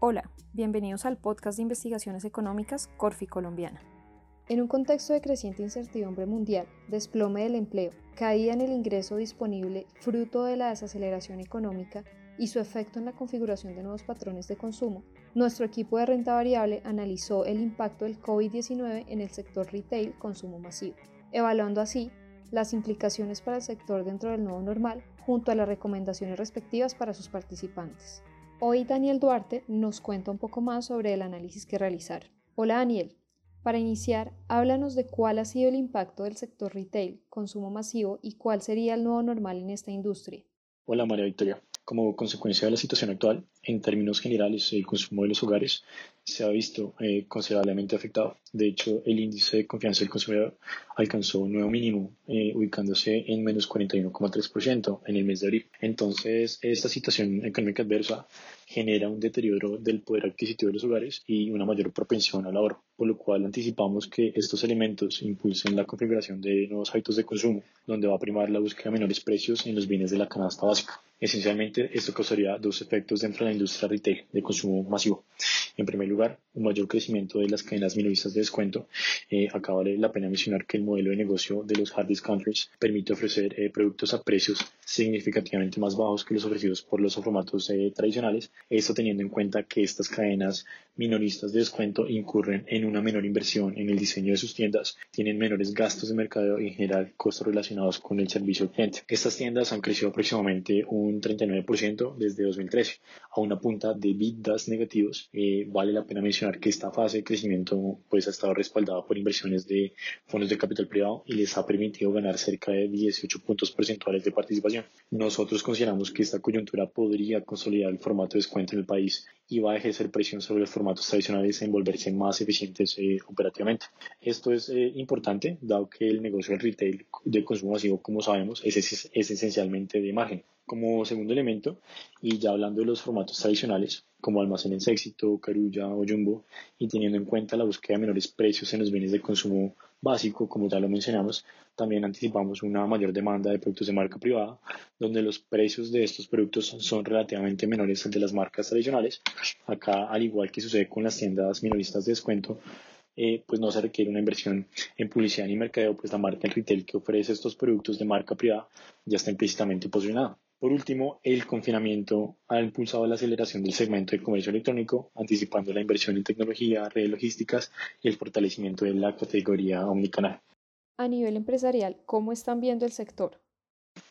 Hola, bienvenidos al podcast de investigaciones económicas Corfi Colombiana. En un contexto de creciente incertidumbre mundial, desplome del empleo, caída en el ingreso disponible fruto de la desaceleración económica y su efecto en la configuración de nuevos patrones de consumo, nuestro equipo de renta variable analizó el impacto del COVID-19 en el sector retail consumo masivo, evaluando así las implicaciones para el sector dentro del nuevo normal junto a las recomendaciones respectivas para sus participantes. Hoy Daniel Duarte nos cuenta un poco más sobre el análisis que realizaron. Hola Daniel, para iniciar, háblanos de cuál ha sido el impacto del sector retail, consumo masivo y cuál sería el nuevo normal en esta industria. Hola María Victoria. Como consecuencia de la situación actual, en términos generales, el consumo de los hogares se ha visto eh, considerablemente afectado. De hecho, el índice de confianza del consumidor alcanzó un nuevo mínimo, eh, ubicándose en menos 41,3% en el mes de abril. Entonces, esta situación económica adversa genera un deterioro del poder adquisitivo de los hogares y una mayor propensión al ahorro, por lo cual anticipamos que estos elementos impulsen la configuración de nuevos hábitos de consumo, donde va a primar la búsqueda de menores precios en los bienes de la canasta básica. Esencialmente, esto causaría dos efectos de la industria retail de consumo masivo. En primer lugar, un mayor crecimiento de las cadenas minoristas de descuento. Eh, acá vale la pena mencionar que el modelo de negocio de los hard discounters permite ofrecer eh, productos a precios significativamente más bajos que los ofrecidos por los formatos eh, tradicionales. Esto teniendo en cuenta que estas cadenas minoristas de descuento incurren en una menor inversión en el diseño de sus tiendas, tienen menores gastos de mercado y en general costos relacionados con el servicio al cliente. Estas tiendas han crecido aproximadamente un 39% desde 2013 a una punta de bidas negativos. Eh, vale la pena mencionar que esta fase de crecimiento pues, ha estado respaldada por inversiones de fondos de capital privado y les ha permitido ganar cerca de 18 puntos porcentuales de participación. Nosotros consideramos que esta coyuntura podría consolidar el formato de descuento en el país y va a ejercer presión sobre los formatos tradicionales en volverse más eficientes eh, operativamente. Esto es eh, importante, dado que el negocio del retail de consumo masivo, como sabemos, es, es, es esencialmente de margen. Como segundo elemento, y ya hablando de los formatos tradicionales, como almacenes éxito, carulla o jumbo, y teniendo en cuenta la búsqueda de menores precios en los bienes de consumo básico, como ya lo mencionamos, también anticipamos una mayor demanda de productos de marca privada, donde los precios de estos productos son relativamente menores al de las marcas tradicionales. Acá, al igual que sucede con las tiendas minoristas de descuento, eh, pues no se requiere una inversión en publicidad ni mercadeo, pues la marca en retail que ofrece estos productos de marca privada ya está implícitamente posicionada. Por último, el confinamiento ha impulsado la aceleración del segmento del comercio electrónico, anticipando la inversión en tecnología, redes logísticas y el fortalecimiento de la categoría omnicanal. A nivel empresarial, ¿cómo están viendo el sector?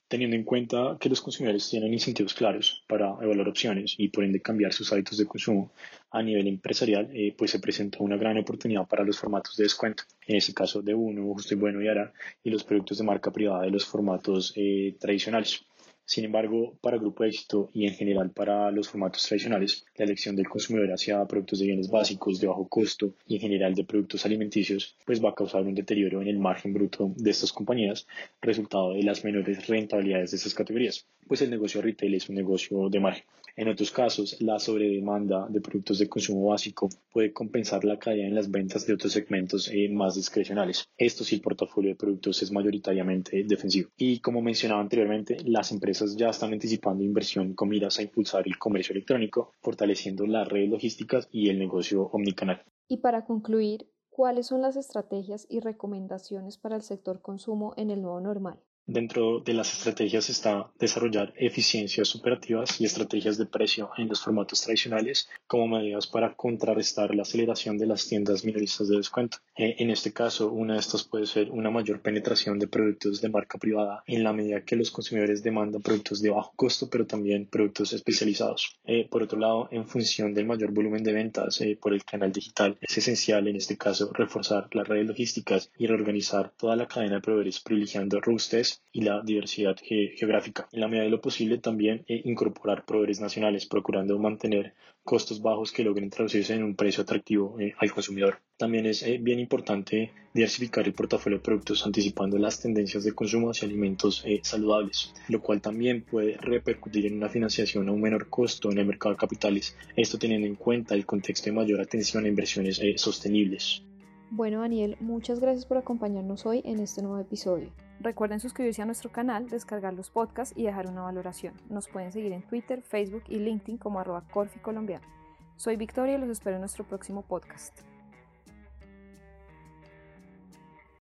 Teniendo en cuenta que los consumidores tienen incentivos claros para evaluar opciones y por ende cambiar sus hábitos de consumo a nivel empresarial, eh, pues se presenta una gran oportunidad para los formatos de descuento. En este caso de Uno, Justo y Bueno y Ara y los productos de marca privada de los formatos eh, tradicionales. Sin embargo, para Grupo Éxito y en general para los formatos tradicionales, la elección del consumidor hacia productos de bienes básicos de bajo costo y en general de productos alimenticios, pues va a causar un deterioro en el margen bruto de estas compañías, resultado de las menores rentabilidades de estas categorías, pues el negocio retail es un negocio de margen. En otros casos, la sobredemanda de productos de consumo básico puede compensar la caída en las ventas de otros segmentos eh, más discrecionales. Esto si el portafolio de productos es mayoritariamente defensivo. Y como mencionaba anteriormente, las empresas ya están anticipando inversión con miras a impulsar el comercio electrónico, fortaleciendo las redes logísticas y el negocio omnicanal. Y para concluir, ¿cuáles son las estrategias y recomendaciones para el sector consumo en el nuevo normal? Dentro de las estrategias está desarrollar eficiencias operativas y estrategias de precio en los formatos tradicionales como medidas para contrarrestar la aceleración de las tiendas minoristas de descuento. Eh, en este caso, una de estas puede ser una mayor penetración de productos de marca privada en la medida que los consumidores demandan productos de bajo costo, pero también productos especializados. Eh, por otro lado, en función del mayor volumen de ventas eh, por el canal digital, es esencial en este caso reforzar las redes logísticas y reorganizar toda la cadena de proveedores privilegiando robustez y la diversidad geográfica. En la medida de lo posible también eh, incorporar proveedores nacionales, procurando mantener costos bajos que logren traducirse en un precio atractivo eh, al consumidor. También es eh, bien importante diversificar el portafolio de productos anticipando las tendencias de consumo hacia alimentos saludables, lo cual también puede repercutir en una financiación a un menor costo en el mercado de capitales, esto teniendo en cuenta el contexto de mayor atención a inversiones sostenibles. Bueno, Daniel, muchas gracias por acompañarnos hoy en este nuevo episodio. Recuerden suscribirse a nuestro canal, descargar los podcasts y dejar una valoración. Nos pueden seguir en Twitter, Facebook y LinkedIn como arroba Corfi Colombiano. Soy Victoria y los espero en nuestro próximo podcast.